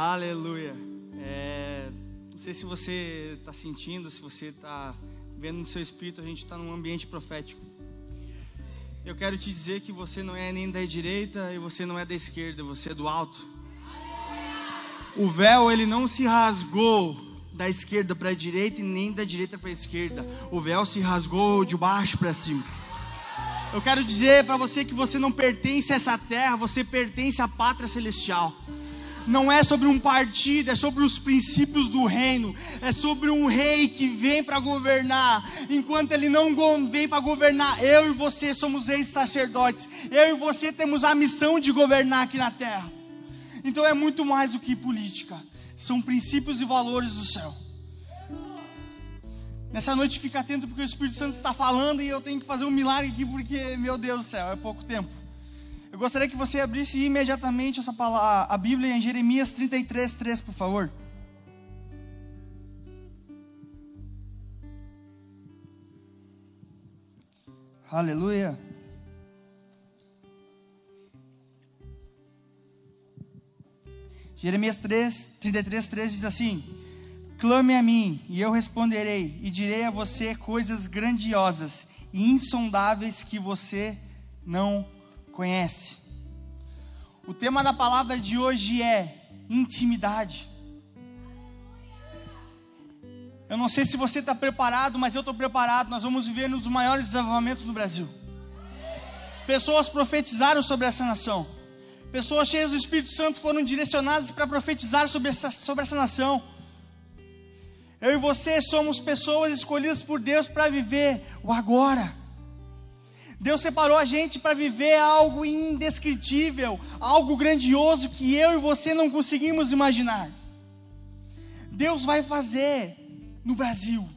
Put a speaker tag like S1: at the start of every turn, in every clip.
S1: Aleluia. É, não sei se você está sentindo, se você está vendo no seu espírito, a gente está num ambiente profético. Eu quero te dizer que você não é nem da direita e você não é da esquerda, você é do alto. O véu ele não se rasgou da esquerda para a direita e nem da direita para a esquerda. O véu se rasgou de baixo para cima. Eu quero dizer para você que você não pertence a essa terra, você pertence à pátria celestial não é sobre um partido, é sobre os princípios do reino, é sobre um rei que vem para governar. Enquanto ele não vem para governar, eu e você somos reis sacerdotes, eu e você temos a missão de governar aqui na terra. Então é muito mais do que política, são princípios e valores do céu. Nessa noite fica atento porque o Espírito Santo está falando e eu tenho que fazer um milagre aqui porque, meu Deus do céu, é pouco tempo. Eu gostaria que você abrisse imediatamente essa palavra, a Bíblia em Jeremias 33, 3, por favor. Aleluia. Jeremias 3, 33, 3 diz assim: Clame a mim, e eu responderei, e direi a você coisas grandiosas e insondáveis que você não conhece. O tema da palavra de hoje é intimidade. Eu não sei se você está preparado, mas eu estou preparado. Nós vamos viver um dos maiores desenvolvimentos no Brasil. Pessoas profetizaram sobre essa nação. Pessoas cheias do Espírito Santo foram direcionadas para profetizar sobre essa, sobre essa nação. Eu e você somos pessoas escolhidas por Deus para viver o agora. Deus separou a gente para viver algo indescritível, algo grandioso que eu e você não conseguimos imaginar. Deus vai fazer no Brasil.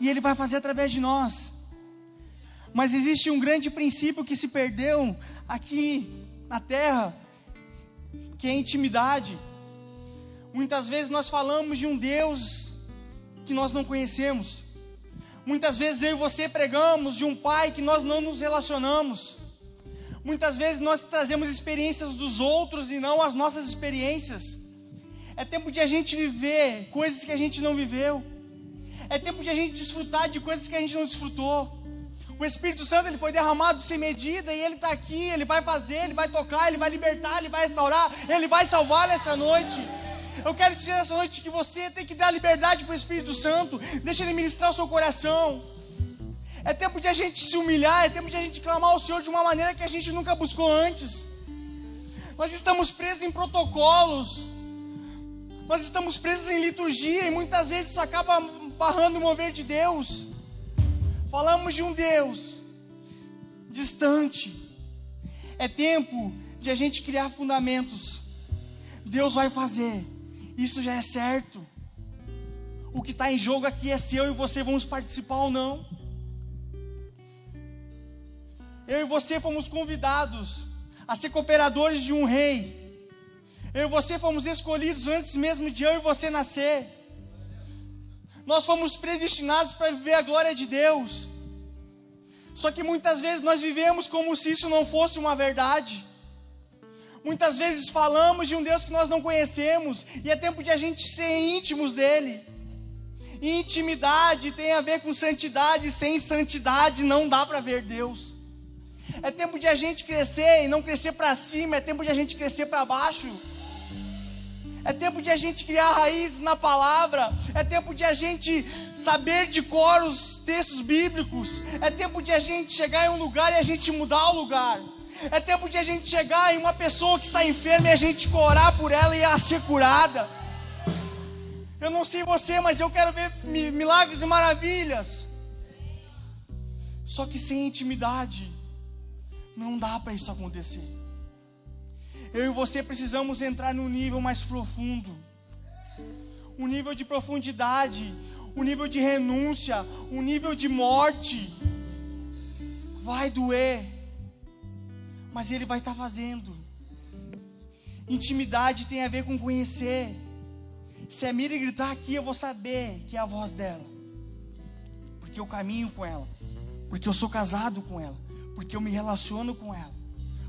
S1: E Ele vai fazer através de nós. Mas existe um grande princípio que se perdeu aqui na terra, que é a intimidade. Muitas vezes nós falamos de um Deus que nós não conhecemos. Muitas vezes eu e você pregamos de um pai que nós não nos relacionamos. Muitas vezes nós trazemos experiências dos outros e não as nossas experiências. É tempo de a gente viver coisas que a gente não viveu. É tempo de a gente desfrutar de coisas que a gente não desfrutou. O Espírito Santo ele foi derramado sem medida e ele está aqui. Ele vai fazer, ele vai tocar, ele vai libertar, ele vai restaurar, ele vai salvar nessa noite. Eu quero dizer nessa noite que você tem que dar liberdade para o Espírito Santo. Deixa ele ministrar o seu coração. É tempo de a gente se humilhar, é tempo de a gente clamar ao Senhor de uma maneira que a gente nunca buscou antes. Nós estamos presos em protocolos. Nós estamos presos em liturgia e muitas vezes isso acaba barrando o mover de Deus. Falamos de um Deus distante. É tempo de a gente criar fundamentos. Deus vai fazer. Isso já é certo. O que está em jogo aqui é se eu e você vamos participar ou não. Eu e você fomos convidados a ser cooperadores de um rei. Eu e você fomos escolhidos antes mesmo de eu e você nascer. Nós fomos predestinados para viver a glória de Deus. Só que muitas vezes nós vivemos como se isso não fosse uma verdade. Muitas vezes falamos de um Deus que nós não conhecemos, e é tempo de a gente ser íntimos dele. Intimidade tem a ver com santidade, sem santidade não dá para ver Deus. É tempo de a gente crescer e não crescer para cima, é tempo de a gente crescer para baixo. É tempo de a gente criar raízes na palavra. É tempo de a gente saber de cor os textos bíblicos. É tempo de a gente chegar em um lugar e a gente mudar o lugar. É tempo de a gente chegar em uma pessoa que está enferma e a gente orar por ela e ela ser curada. Eu não sei você, mas eu quero ver milagres e maravilhas. Só que sem intimidade, não dá para isso acontecer. Eu e você precisamos entrar num nível mais profundo um nível de profundidade, um nível de renúncia, um nível de morte. Vai doer, mas Ele vai estar fazendo. Intimidade tem a ver com conhecer. Se a Miriam gritar aqui, eu vou saber que é a voz dela, porque eu caminho com ela, porque eu sou casado com ela, porque eu me relaciono com ela,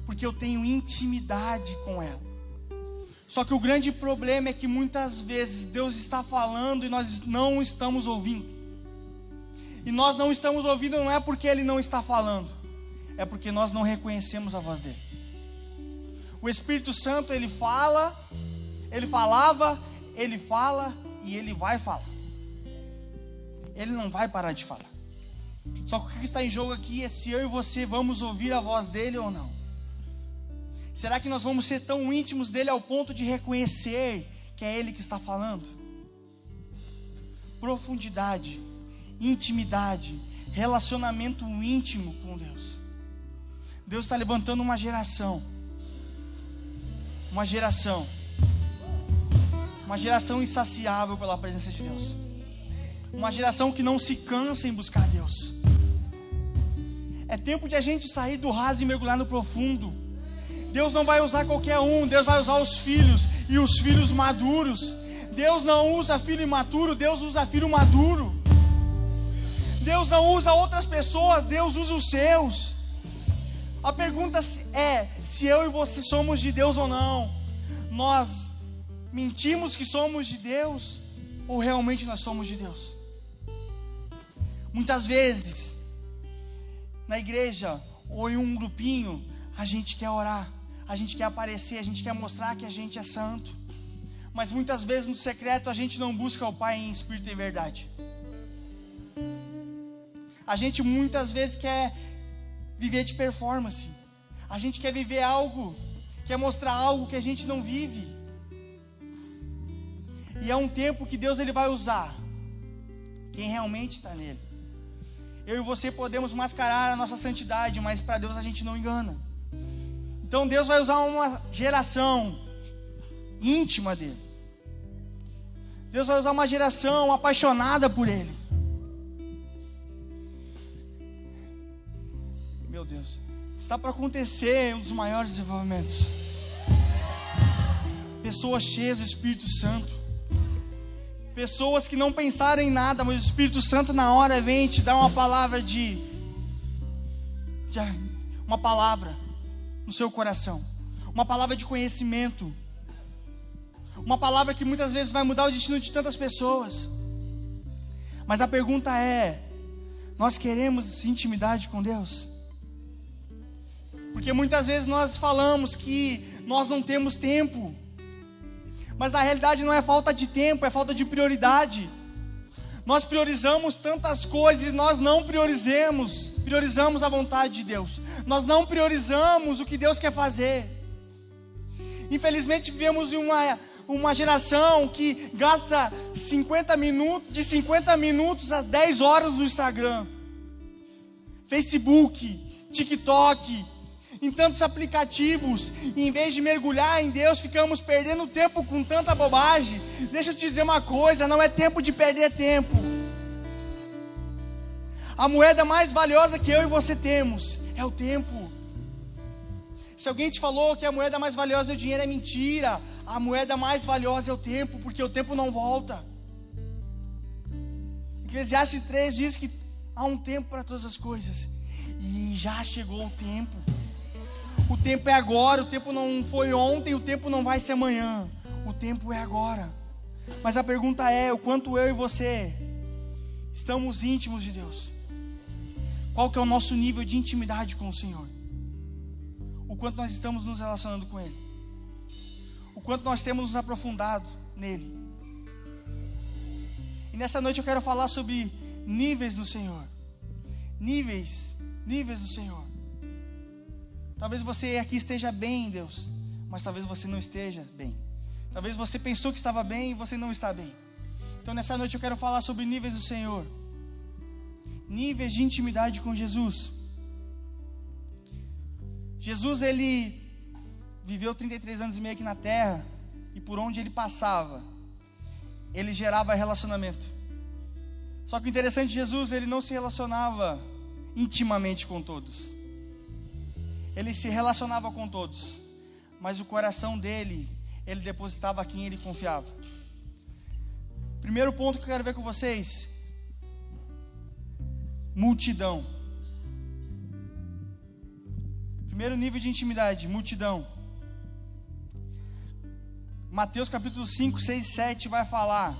S1: porque eu tenho intimidade com ela. Só que o grande problema é que muitas vezes Deus está falando e nós não estamos ouvindo. E nós não estamos ouvindo não é porque Ele não está falando, é porque nós não reconhecemos a voz dele. O Espírito Santo ele fala, ele falava, ele fala e ele vai falar. Ele não vai parar de falar. Só que o que está em jogo aqui é se eu e você vamos ouvir a voz dele ou não. Será que nós vamos ser tão íntimos dele ao ponto de reconhecer que é ele que está falando? Profundidade, intimidade, relacionamento íntimo com Deus. Deus está levantando uma geração, uma geração, uma geração insaciável pela presença de Deus, uma geração que não se cansa em buscar Deus. É tempo de a gente sair do raso e mergulhar no profundo. Deus não vai usar qualquer um, Deus vai usar os filhos e os filhos maduros. Deus não usa filho imaturo, Deus usa filho maduro. Deus não usa outras pessoas, Deus usa os seus. A pergunta é: se eu e você somos de Deus ou não? Nós mentimos que somos de Deus ou realmente nós somos de Deus? Muitas vezes, na igreja ou em um grupinho, a gente quer orar, a gente quer aparecer, a gente quer mostrar que a gente é santo. Mas muitas vezes no secreto a gente não busca o Pai em espírito e verdade. A gente muitas vezes quer viver de performance. A gente quer viver algo, quer mostrar algo que a gente não vive. E é um tempo que Deus ele vai usar quem realmente está nele. Eu e você podemos mascarar a nossa santidade, mas para Deus a gente não engana. Então Deus vai usar uma geração íntima dele. Deus vai usar uma geração apaixonada por ele. Meu Deus, está para acontecer um dos maiores desenvolvimentos. Pessoas cheias do Espírito Santo. Pessoas que não pensaram em nada, mas o Espírito Santo na hora vem te dar uma palavra de, de uma palavra no seu coração. Uma palavra de conhecimento. Uma palavra que muitas vezes vai mudar o destino de tantas pessoas. Mas a pergunta é: nós queremos intimidade com Deus? Porque muitas vezes nós falamos que nós não temos tempo. Mas na realidade não é falta de tempo, é falta de prioridade. Nós priorizamos tantas coisas e nós não priorizamos priorizamos a vontade de Deus. Nós não priorizamos o que Deus quer fazer. Infelizmente vivemos em uma, uma geração que gasta 50 minutos, de 50 minutos a 10 horas no Instagram, Facebook, TikTok, em tantos aplicativos, e em vez de mergulhar em Deus, ficamos perdendo tempo com tanta bobagem. Deixa eu te dizer uma coisa: não é tempo de perder tempo. A moeda mais valiosa que eu e você temos é o tempo. Se alguém te falou que a moeda mais valiosa é o dinheiro, é mentira. A moeda mais valiosa é o tempo, porque o tempo não volta. Eclesiastes 3 diz que há um tempo para todas as coisas. E já chegou o tempo. O tempo é agora, o tempo não foi ontem, o tempo não vai ser amanhã. O tempo é agora. Mas a pergunta é: o quanto eu e você estamos íntimos de Deus? Qual que é o nosso nível de intimidade com o Senhor? O quanto nós estamos nos relacionando com Ele? O quanto nós temos nos aprofundado nele? E nessa noite eu quero falar sobre níveis no Senhor. Níveis, níveis no Senhor. Talvez você aqui esteja bem, Deus, mas talvez você não esteja bem. Talvez você pensou que estava bem e você não está bem. Então nessa noite eu quero falar sobre níveis do Senhor níveis de intimidade com Jesus. Jesus ele viveu 33 anos e meio aqui na terra e por onde ele passava, ele gerava relacionamento. Só que o interessante, Jesus ele não se relacionava intimamente com todos. Ele se relacionava com todos, mas o coração dele, ele depositava quem ele confiava. Primeiro ponto que eu quero ver com vocês multidão. Primeiro nível de intimidade, multidão. Mateus capítulo 5, 6 e 7 vai falar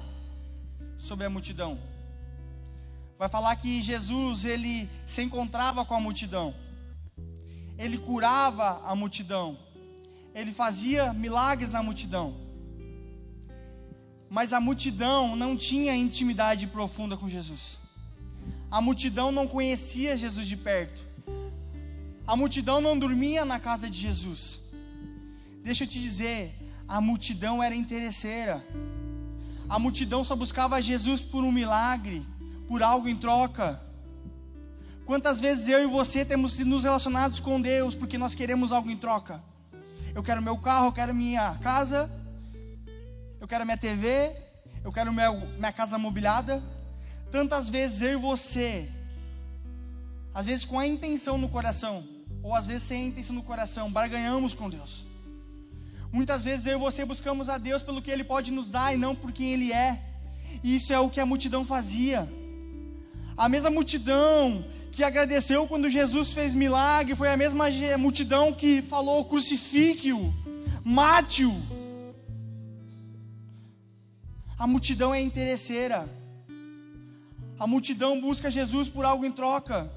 S1: sobre a multidão. Vai falar que Jesus ele se encontrava com a multidão. Ele curava a multidão. Ele fazia milagres na multidão. Mas a multidão não tinha intimidade profunda com Jesus. A multidão não conhecia Jesus de perto. A multidão não dormia na casa de Jesus. Deixa eu te dizer, a multidão era interesseira. A multidão só buscava Jesus por um milagre, por algo em troca. Quantas vezes eu e você temos nos relacionados com Deus porque nós queremos algo em troca? Eu quero meu carro, eu quero minha casa, eu quero minha TV, eu quero meu, minha casa mobiliada. Tantas vezes eu e você, às vezes com a intenção no coração, ou às vezes sem a intenção no coração, barganhamos com Deus. Muitas vezes eu e você buscamos a Deus pelo que Ele pode nos dar e não por quem Ele é. E isso é o que a multidão fazia. A mesma multidão que agradeceu quando Jesus fez milagre foi a mesma multidão que falou: crucifique-o, mate-o. A multidão é interesseira. A multidão busca Jesus por algo em troca.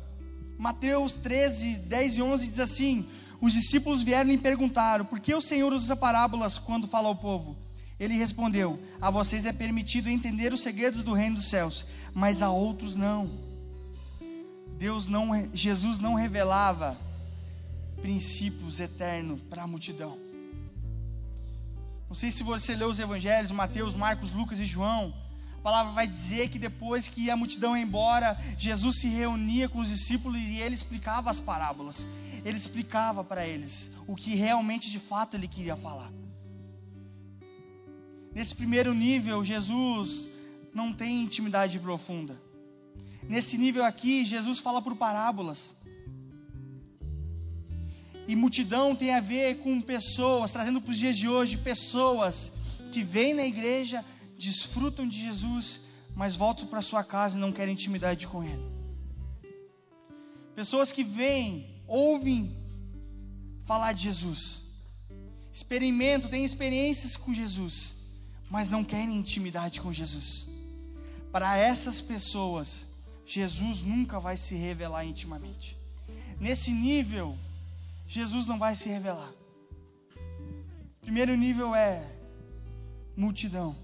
S1: Mateus 13, 10 e 11 diz assim: os discípulos vieram e perguntaram: Por que o Senhor usa parábolas quando fala ao povo? Ele respondeu: A vocês é permitido entender os segredos do reino dos céus, mas a outros não. Deus não, Jesus não revelava princípios eternos para a multidão. Não sei se você leu os evangelhos, Mateus, Marcos, Lucas e João. A palavra vai dizer que depois que a multidão ia embora, Jesus se reunia com os discípulos e ele explicava as parábolas ele explicava para eles o que realmente de fato ele queria falar. Nesse primeiro nível, Jesus não tem intimidade profunda. Nesse nível aqui, Jesus fala por parábolas. E multidão tem a ver com pessoas, trazendo para os dias de hoje, pessoas que vêm na igreja, desfrutam de Jesus, mas voltam para sua casa e não querem intimidade com Ele. Pessoas que vêm ouvem falar de Jesus, experimentam, têm experiências com Jesus, mas não querem intimidade com Jesus. Para essas pessoas, Jesus nunca vai se revelar intimamente. Nesse nível, Jesus não vai se revelar. Primeiro nível é multidão.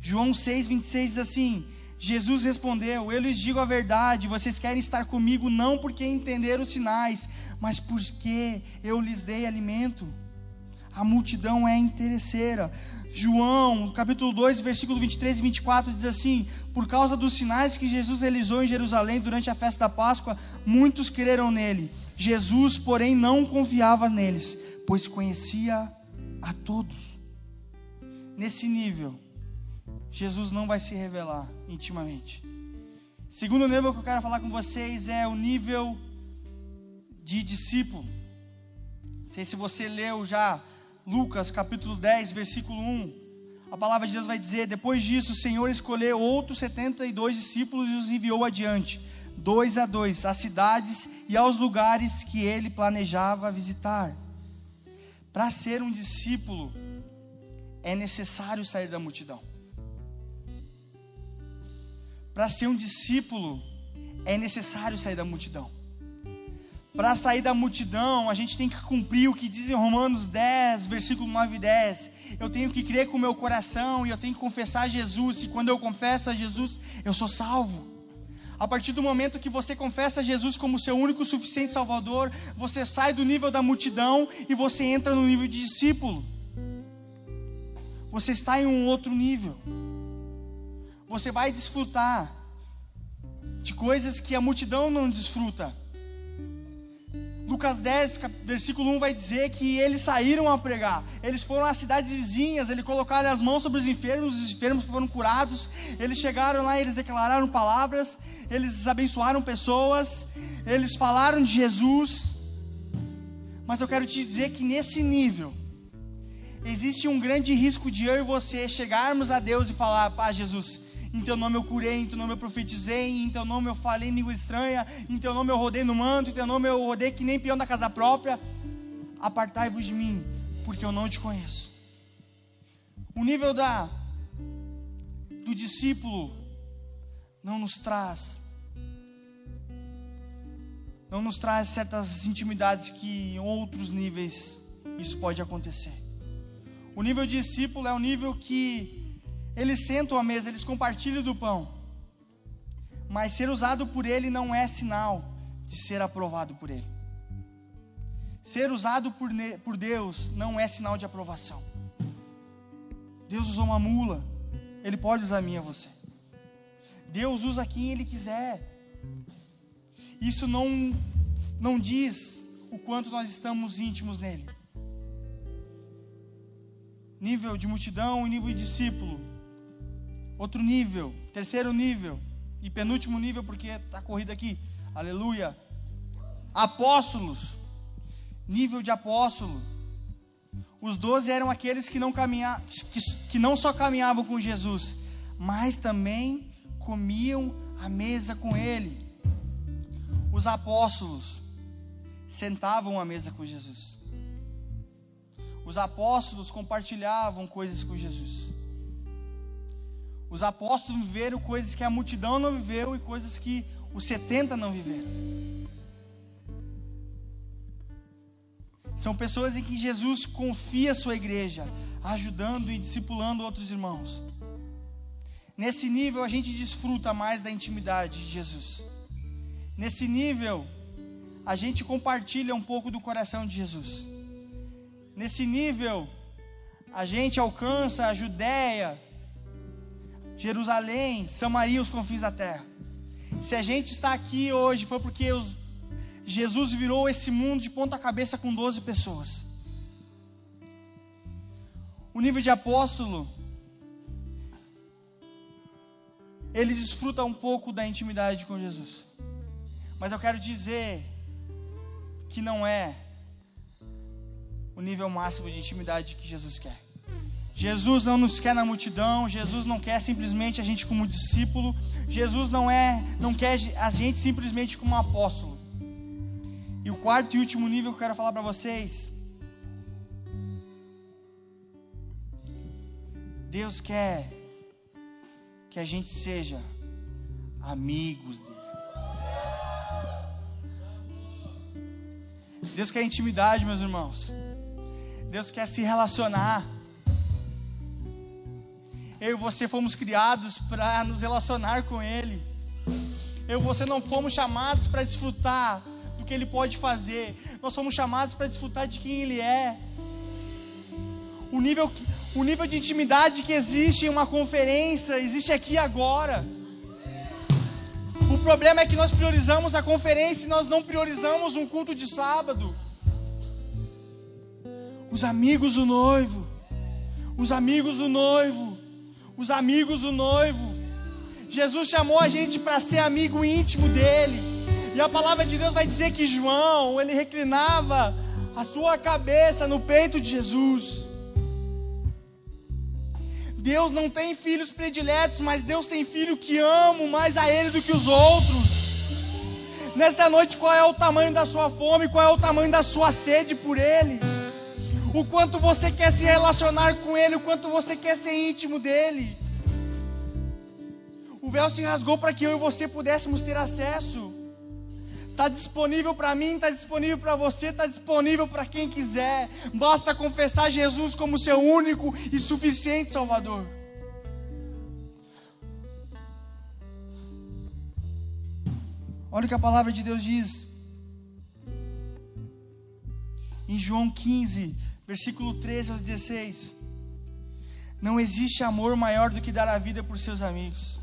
S1: João 6,26 diz assim: Jesus respondeu: Eu lhes digo a verdade, vocês querem estar comigo não porque entenderam os sinais, mas porque eu lhes dei alimento. A multidão é interesseira. João, capítulo 2, versículo 23 e 24 diz assim: Por causa dos sinais que Jesus realizou em Jerusalém durante a festa da Páscoa, muitos creram nele. Jesus, porém, não confiava neles, pois conhecia a todos. Nesse nível, Jesus não vai se revelar intimamente. Segundo nível que eu quero falar com vocês é o nível de discípulo. Não sei se você leu já Lucas capítulo 10, versículo 1. A palavra de Deus vai dizer: Depois disso, o Senhor escolheu outros 72 discípulos e os enviou adiante, dois a dois, às cidades e aos lugares que ele planejava visitar. Para ser um discípulo, é necessário sair da multidão. Para ser um discípulo, é necessário sair da multidão. Para sair da multidão, a gente tem que cumprir o que diz em Romanos 10, versículo 9 e 10. Eu tenho que crer com o meu coração e eu tenho que confessar a Jesus. E quando eu confesso a Jesus, eu sou salvo. A partir do momento que você confessa Jesus como seu único suficiente Salvador, você sai do nível da multidão e você entra no nível de discípulo. Você está em um outro nível você vai desfrutar de coisas que a multidão não desfruta. Lucas 10, versículo 1 vai dizer que eles saíram a pregar. Eles foram às cidades vizinhas, eles colocaram as mãos sobre os enfermos, os enfermos foram curados. Eles chegaram lá, eles declararam palavras, eles abençoaram pessoas, eles falaram de Jesus. Mas eu quero te dizer que nesse nível, existe um grande risco de eu e você chegarmos a Deus e falar: Pá, Jesus, em teu nome eu curei, em teu nome eu profetizei, em teu nome eu falei em língua estranha, em teu nome eu rodei no manto, em teu nome eu rodei que nem peão da casa própria. Apartai-vos de mim, porque eu não te conheço. O nível da do discípulo não nos traz não nos traz certas intimidades que em outros níveis isso pode acontecer. O nível discípulo é o nível que eles sentam à mesa, eles compartilham do pão. Mas ser usado por ele não é sinal de ser aprovado por ele. Ser usado por, por Deus não é sinal de aprovação. Deus usou uma mula, Ele pode usar a minha você. Deus usa quem Ele quiser. Isso não, não diz o quanto nós estamos íntimos nele. Nível de multidão e nível de discípulo. Outro nível, terceiro nível e penúltimo nível, porque está corrido aqui. Aleluia. Apóstolos nível de apóstolo. Os doze eram aqueles que não, caminha, que, que não só caminhavam com Jesus, mas também comiam a mesa com ele. Os apóstolos sentavam à mesa com Jesus. Os apóstolos compartilhavam coisas com Jesus. Os apóstolos viveram coisas que a multidão não viveu e coisas que os setenta não viveram. São pessoas em que Jesus confia a sua igreja, ajudando e discipulando outros irmãos. Nesse nível a gente desfruta mais da intimidade de Jesus. Nesse nível a gente compartilha um pouco do coração de Jesus. Nesse nível a gente alcança a Judéia, Jerusalém, Samaria, os confins da terra. Se a gente está aqui hoje foi porque os Jesus virou esse mundo de ponta cabeça com 12 pessoas. O nível de apóstolo, ele desfruta um pouco da intimidade com Jesus. Mas eu quero dizer que não é o nível máximo de intimidade que Jesus quer. Jesus não nos quer na multidão, Jesus não quer simplesmente a gente como discípulo, Jesus não é, não quer a gente simplesmente como apóstolo. E o quarto e último nível que eu quero falar para vocês. Deus quer que a gente seja amigos dele. Deus quer intimidade, meus irmãos. Deus quer se relacionar. Eu e você fomos criados para nos relacionar com Ele. Eu e você não fomos chamados para desfrutar que Ele pode fazer. Nós somos chamados para desfrutar de quem Ele é. O nível, o nível de intimidade que existe em uma conferência, existe aqui agora. O problema é que nós priorizamos a conferência e nós não priorizamos um culto de sábado. Os amigos do noivo, os amigos do noivo, os amigos do noivo. Jesus chamou a gente para ser amigo íntimo dele. E a palavra de Deus vai dizer que João, ele reclinava a sua cabeça no peito de Jesus. Deus não tem filhos prediletos, mas Deus tem filho que amam mais a Ele do que os outros. Nessa noite, qual é o tamanho da sua fome? Qual é o tamanho da sua sede por Ele? O quanto você quer se relacionar com Ele, o quanto você quer ser íntimo dEle. O véu se rasgou para que eu e você pudéssemos ter acesso. Está disponível para mim, está disponível para você, está disponível para quem quiser. Basta confessar Jesus como seu único e suficiente Salvador. Olha o que a palavra de Deus diz. Em João 15, versículo 13 aos 16. Não existe amor maior do que dar a vida por seus amigos.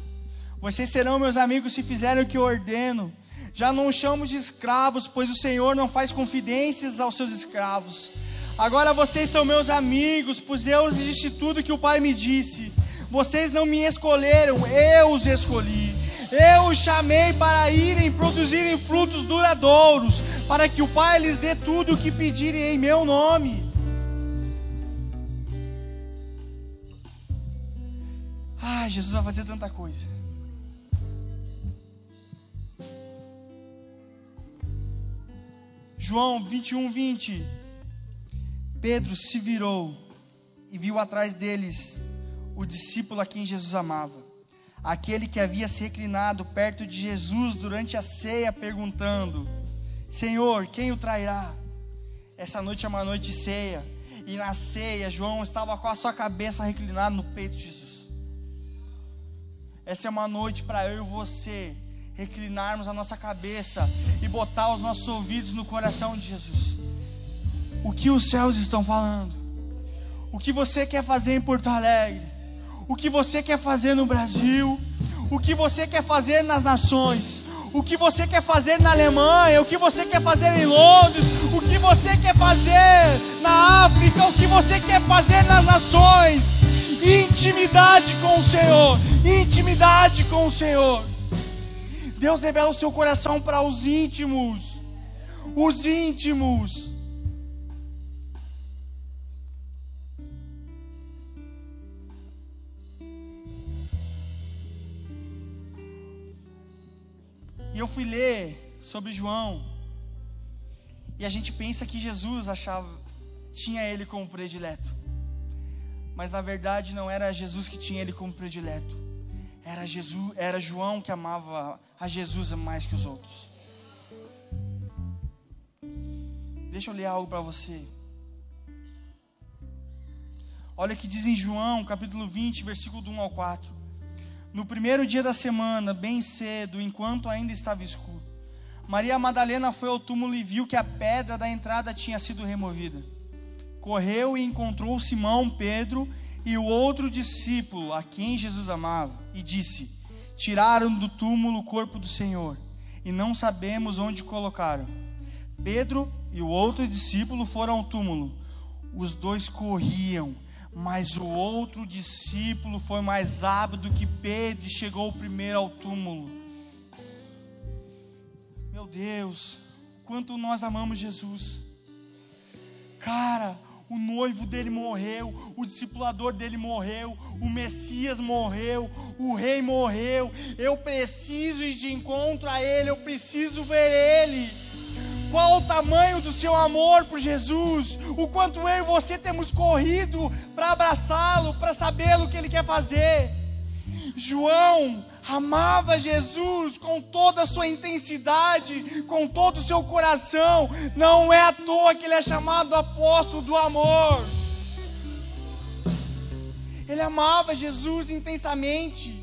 S1: Vocês serão meus amigos se fizerem o que eu ordeno. Já não chamamos de escravos, pois o Senhor não faz confidências aos seus escravos. Agora vocês são meus amigos, pois eu os disse tudo que o Pai me disse. Vocês não me escolheram, eu os escolhi. Eu os chamei para irem produzirem frutos duradouros, para que o Pai lhes dê tudo o que pedirem em meu nome. Ah, Jesus vai fazer tanta coisa. João 21, 20. Pedro se virou e viu atrás deles o discípulo a quem Jesus amava, aquele que havia se reclinado perto de Jesus durante a ceia, perguntando: Senhor, quem o trairá? Essa noite é uma noite de ceia, e na ceia, João estava com a sua cabeça reclinada no peito de Jesus. Essa é uma noite para eu e você reclinarmos a nossa cabeça e botar os nossos ouvidos no coração de Jesus. O que os céus estão falando? O que você quer fazer em Porto Alegre? O que você quer fazer no Brasil? O que você quer fazer nas nações? O que você quer fazer na Alemanha? O que você quer fazer em Londres? O que você quer fazer na África? O que você quer fazer nas nações? Intimidade com o Senhor. Intimidade com o Senhor. Deus revela o seu coração para os íntimos. Os íntimos. E eu fui ler sobre João. E a gente pensa que Jesus achava tinha ele como predileto. Mas na verdade não era Jesus que tinha ele como predileto. Era Jesus, era João que amava a Jesus mais que os outros. Deixa eu ler algo para você. Olha o que diz em João, capítulo 20, versículo do 1 ao 4. No primeiro dia da semana, bem cedo, enquanto ainda estava escuro, Maria Madalena foi ao túmulo e viu que a pedra da entrada tinha sido removida. Correu e encontrou Simão, Pedro e o outro discípulo a quem Jesus amava, e disse: Tiraram do túmulo o corpo do Senhor, e não sabemos onde colocaram. Pedro e o outro discípulo foram ao túmulo. Os dois corriam, mas o outro discípulo foi mais hábil do que Pedro e chegou primeiro ao túmulo. Meu Deus, quanto nós amamos Jesus. Cara, o noivo dele morreu, o discipulador dele morreu, o Messias morreu, o rei morreu. Eu preciso ir de encontro a ele, eu preciso ver ele. Qual o tamanho do seu amor por Jesus? O quanto eu e você temos corrido para abraçá-lo, para saber o que ele quer fazer. João amava Jesus com toda a sua intensidade, com todo o seu coração. Não é à toa que ele é chamado apóstolo do amor. Ele amava Jesus intensamente.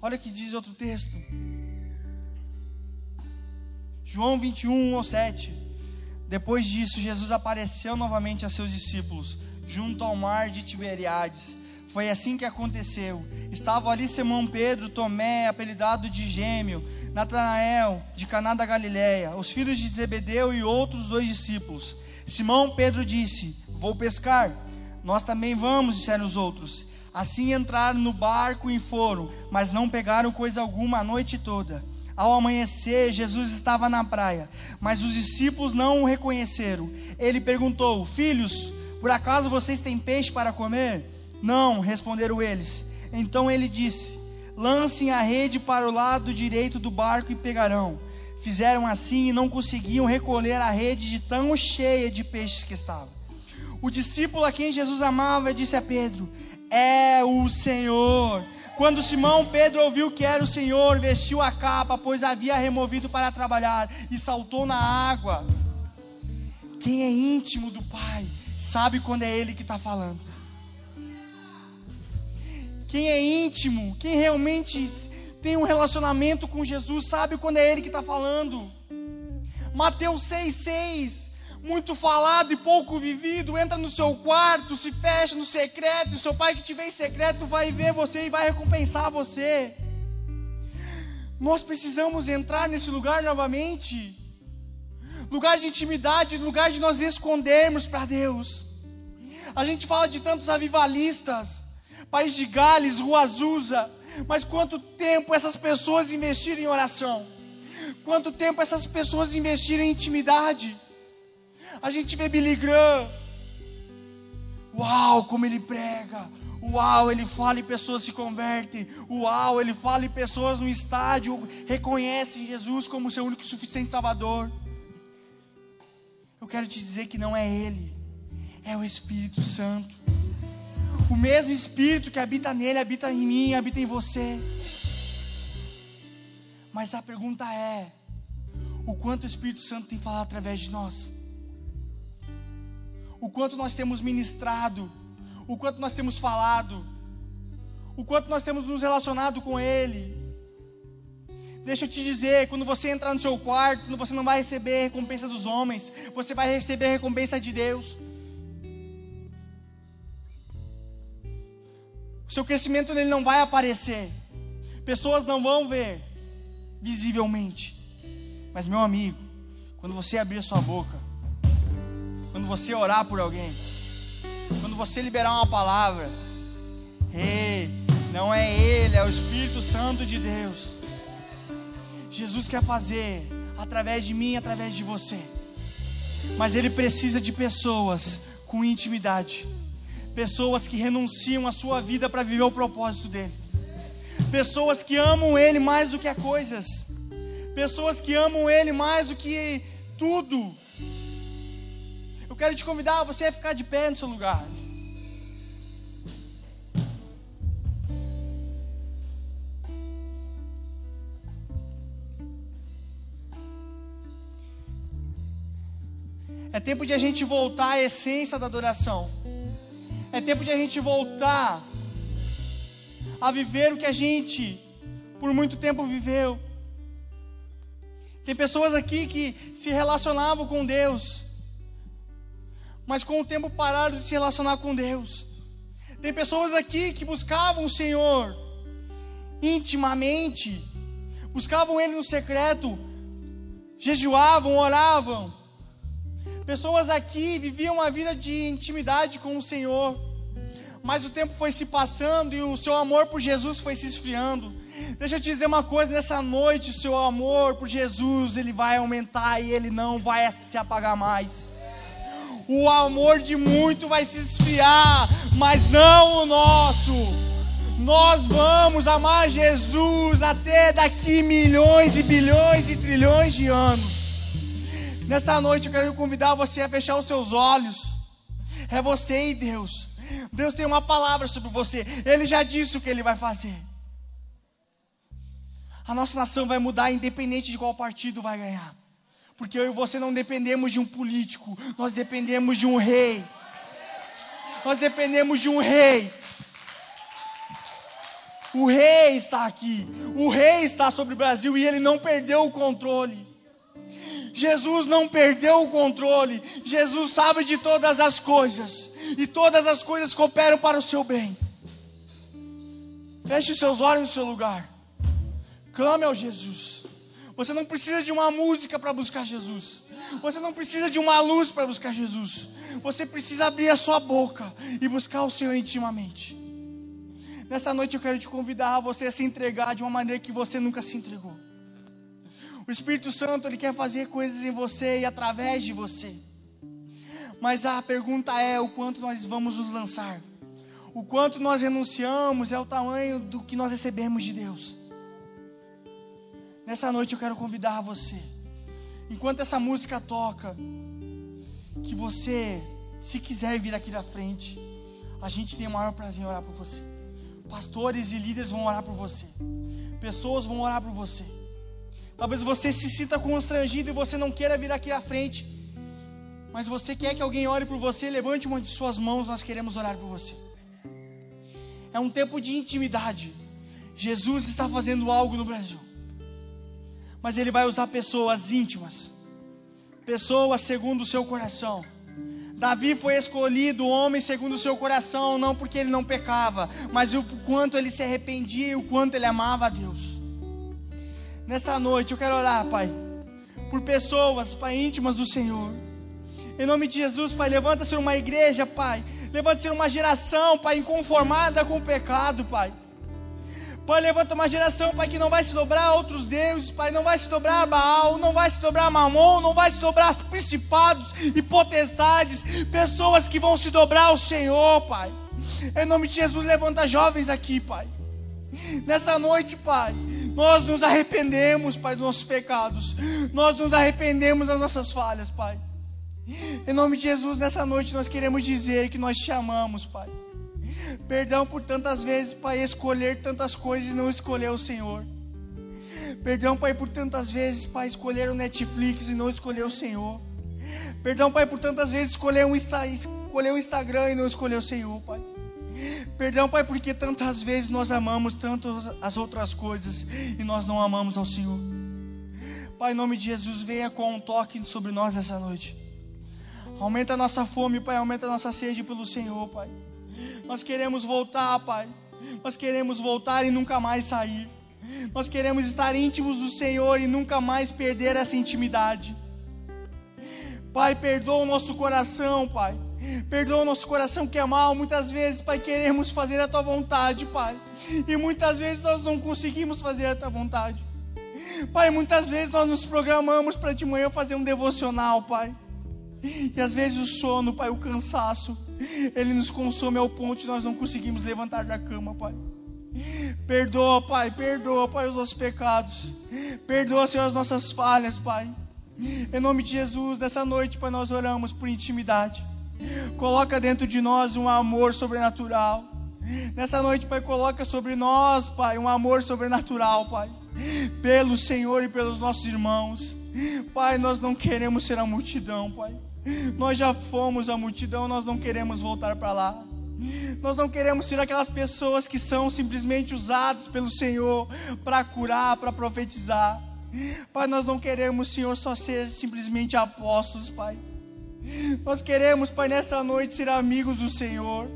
S1: Olha o que diz outro texto. João 21, 1 7. Depois disso, Jesus apareceu novamente a seus discípulos junto ao mar de Tiberiades. Foi assim que aconteceu. Estavam ali Simão Pedro, Tomé, apelidado de Gêmeo, Natanael, de Caná da Galileia, os filhos de Zebedeu e outros dois discípulos. Simão Pedro disse: Vou pescar. Nós também vamos, disseram os outros. Assim entraram no barco e foram, mas não pegaram coisa alguma a noite toda. Ao amanhecer, Jesus estava na praia, mas os discípulos não o reconheceram. Ele perguntou: Filhos, por acaso vocês têm peixe para comer? Não, responderam eles. Então ele disse: Lancem a rede para o lado direito do barco e pegarão. Fizeram assim e não conseguiam recolher a rede de tão cheia de peixes que estava. O discípulo a quem Jesus amava disse a Pedro: É o Senhor. Quando Simão Pedro ouviu que era o Senhor, vestiu a capa, pois havia removido para trabalhar, e saltou na água. Quem é íntimo do Pai sabe quando é Ele que está falando. Quem é íntimo, quem realmente tem um relacionamento com Jesus, sabe quando é Ele que está falando. Mateus 6,6, muito falado e pouco vivido, entra no seu quarto, se fecha no secreto, e seu pai que te vê em secreto vai ver você e vai recompensar você. Nós precisamos entrar nesse lugar novamente lugar de intimidade, lugar de nós escondermos para Deus. A gente fala de tantos avivalistas, País de Gales, Rua Azusa, mas quanto tempo essas pessoas investiram em oração? Quanto tempo essas pessoas investiram em intimidade? A gente vê Billy Graham, uau, como ele prega, Uau, ele fala e pessoas se convertem. Uau, ele fala e pessoas no estádio reconhecem Jesus como seu único e suficiente Salvador. Eu quero te dizer que não é Ele, é o Espírito Santo. O mesmo Espírito que habita nele, habita em mim, habita em você. Mas a pergunta é: o quanto o Espírito Santo tem falado através de nós? O quanto nós temos ministrado? O quanto nós temos falado? O quanto nós temos nos relacionado com Ele? Deixa eu te dizer, quando você entrar no seu quarto, você não vai receber a recompensa dos homens, você vai receber a recompensa de Deus. O seu crescimento nele não vai aparecer. Pessoas não vão ver visivelmente. Mas meu amigo, quando você abrir sua boca, quando você orar por alguém, quando você liberar uma palavra, ei, não é ele, é o Espírito Santo de Deus. Jesus quer fazer através de mim, através de você. Mas ele precisa de pessoas com intimidade pessoas que renunciam à sua vida para viver o propósito dele, pessoas que amam ele mais do que a coisas, pessoas que amam ele mais do que tudo. Eu quero te convidar você a ficar de pé no seu lugar. É tempo de a gente voltar à essência da adoração. É tempo de a gente voltar a viver o que a gente por muito tempo viveu. Tem pessoas aqui que se relacionavam com Deus, mas com o tempo pararam de se relacionar com Deus. Tem pessoas aqui que buscavam o Senhor intimamente, buscavam Ele no secreto, jejuavam, oravam, Pessoas aqui viviam uma vida de intimidade com o Senhor, mas o tempo foi se passando e o seu amor por Jesus foi se esfriando. Deixa eu te dizer uma coisa: nessa noite, o seu amor por Jesus ele vai aumentar e ele não vai se apagar mais. O amor de muito vai se esfriar, mas não o nosso. Nós vamos amar Jesus até daqui milhões e bilhões e trilhões de anos. Nessa noite eu quero convidar você a fechar os seus olhos. É você e Deus. Deus tem uma palavra sobre você. Ele já disse o que ele vai fazer. A nossa nação vai mudar independente de qual partido vai ganhar. Porque eu e você não dependemos de um político, nós dependemos de um rei. Nós dependemos de um rei. O rei está aqui. O rei está sobre o Brasil e ele não perdeu o controle. Jesus não perdeu o controle. Jesus sabe de todas as coisas. E todas as coisas cooperam para o seu bem. Feche seus olhos no seu lugar. Clame ao Jesus. Você não precisa de uma música para buscar Jesus. Você não precisa de uma luz para buscar Jesus. Você precisa abrir a sua boca e buscar o Senhor intimamente. Nessa noite eu quero te convidar a você a se entregar de uma maneira que você nunca se entregou. O Espírito Santo ele quer fazer coisas em você e através de você. Mas a pergunta é o quanto nós vamos nos lançar. O quanto nós renunciamos é o tamanho do que nós recebemos de Deus. Nessa noite eu quero convidar você. Enquanto essa música toca, que você, se quiser vir aqui na frente, a gente tem o maior prazer em orar por você. Pastores e líderes vão orar por você. Pessoas vão orar por você. Talvez você se sinta constrangido e você não queira vir aqui à frente. Mas você quer que alguém ore por você, levante uma de suas mãos, nós queremos orar por você. É um tempo de intimidade. Jesus está fazendo algo no Brasil. Mas ele vai usar pessoas íntimas. Pessoas segundo o seu coração. Davi foi escolhido homem segundo o seu coração, não porque ele não pecava, mas o quanto ele se arrependia e o quanto ele amava a Deus. Nessa noite eu quero orar, Pai, por pessoas, Pai, íntimas do Senhor. Em nome de Jesus, Pai, levanta-se uma igreja, Pai. Levanta-se uma geração, Pai, inconformada com o pecado, Pai. Pai, levanta uma geração, Pai, que não vai se dobrar a outros deuses, Pai, não vai se dobrar a Baal, não vai se dobrar a Mamon, não vai se dobrar a principados e potestades, pessoas que vão se dobrar ao Senhor, Pai. Em nome de Jesus, levanta jovens aqui, Pai. Nessa noite, Pai, nós nos arrependemos, Pai, dos nossos pecados. Nós nos arrependemos das nossas falhas, Pai. Em nome de Jesus, nessa noite nós queremos dizer que nós te amamos, Pai. Perdão por tantas vezes, Pai, escolher tantas coisas e não escolher o Senhor. Perdão, Pai, por tantas vezes, Pai, escolher o Netflix e não escolher o Senhor. Perdão, Pai, por tantas vezes escolher um, um Instagram e não escolher o Senhor, Pai. Perdão, Pai, porque tantas vezes nós amamos tanto as outras coisas e nós não amamos ao Senhor. Pai, em nome de Jesus, venha com um toque sobre nós essa noite. Aumenta a nossa fome, Pai, aumenta a nossa sede pelo Senhor, Pai. Nós queremos voltar, Pai. Nós queremos voltar e nunca mais sair. Nós queremos estar íntimos do Senhor e nunca mais perder essa intimidade. Pai, perdoa o nosso coração, Pai. Perdoa o nosso coração que é mal. Muitas vezes, Pai, queremos fazer a tua vontade, Pai. E muitas vezes nós não conseguimos fazer a tua vontade. Pai, muitas vezes nós nos programamos para de manhã fazer um devocional, Pai. E às vezes o sono, Pai, o cansaço, ele nos consome ao ponto de nós não conseguimos levantar da cama, Pai. Perdoa, Pai, perdoa, Pai, os nossos pecados. Perdoa, Senhor, as nossas falhas, Pai. Em nome de Jesus, nessa noite, Pai, nós oramos por intimidade. Coloca dentro de nós um amor sobrenatural. Nessa noite, Pai, coloca sobre nós, Pai, um amor sobrenatural, Pai. Pelo Senhor e pelos nossos irmãos. Pai, nós não queremos ser a multidão, Pai. Nós já fomos a multidão, nós não queremos voltar para lá. Nós não queremos ser aquelas pessoas que são simplesmente usadas pelo Senhor para curar, para profetizar. Pai, nós não queremos, Senhor, só ser simplesmente apóstolos, Pai. Nós queremos, Pai, nessa noite ser amigos do Senhor.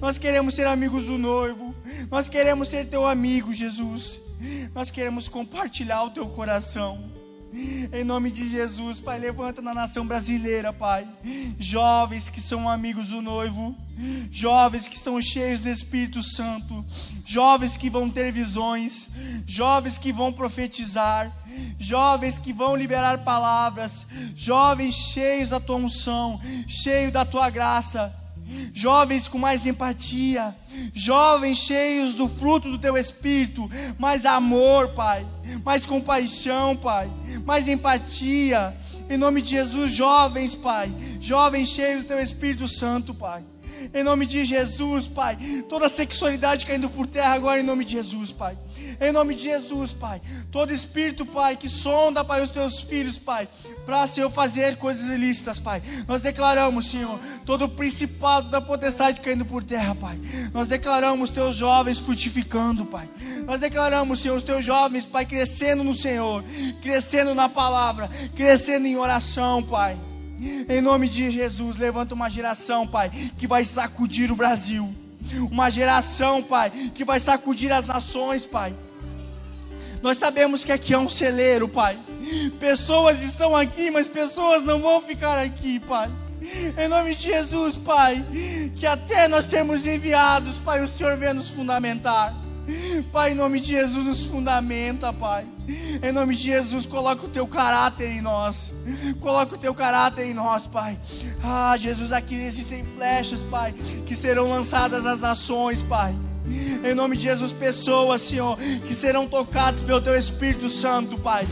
S1: Nós queremos ser amigos do noivo. Nós queremos ser teu amigo, Jesus. Nós queremos compartilhar o teu coração. Em nome de Jesus, Pai, levanta na nação brasileira, Pai. Jovens que são amigos do noivo, jovens que são cheios do Espírito Santo, jovens que vão ter visões, jovens que vão profetizar, jovens que vão liberar palavras, jovens cheios da tua unção, cheios da tua graça. Jovens com mais empatia, jovens cheios do fruto do teu espírito, mais amor, Pai, mais compaixão, Pai, mais empatia. Em nome de Jesus, jovens, Pai, jovens cheios do teu Espírito Santo, Pai. Em nome de Jesus, Pai. Toda sexualidade caindo por terra agora, em nome de Jesus, Pai. Em nome de Jesus, Pai. Todo espírito, Pai, que sonda, Pai, os teus filhos, Pai, para, Senhor, fazer coisas ilícitas, Pai. Nós declaramos, Senhor, todo o principado da potestade caindo por terra, Pai. Nós declaramos os teus jovens frutificando, Pai. Nós declaramos, Senhor, os teus jovens, Pai, crescendo no Senhor, crescendo na palavra, crescendo em oração, Pai. Em nome de Jesus, levanta uma geração, Pai, que vai sacudir o Brasil. Uma geração, Pai, que vai sacudir as nações, Pai. Nós sabemos que aqui é um celeiro, Pai. Pessoas estão aqui, mas pessoas não vão ficar aqui, Pai. Em nome de Jesus, Pai, que até nós sermos enviados, Pai, o Senhor venha nos fundamentar. Pai, em nome de Jesus, nos fundamenta, Pai. Em nome de Jesus, coloca o teu caráter em nós. Coloca o teu caráter em nós, Pai. Ah, Jesus, aqui existem flechas, Pai, que serão lançadas às nações, Pai. Em nome de Jesus, pessoas, Senhor, que serão tocadas pelo Teu Espírito Santo, Pai.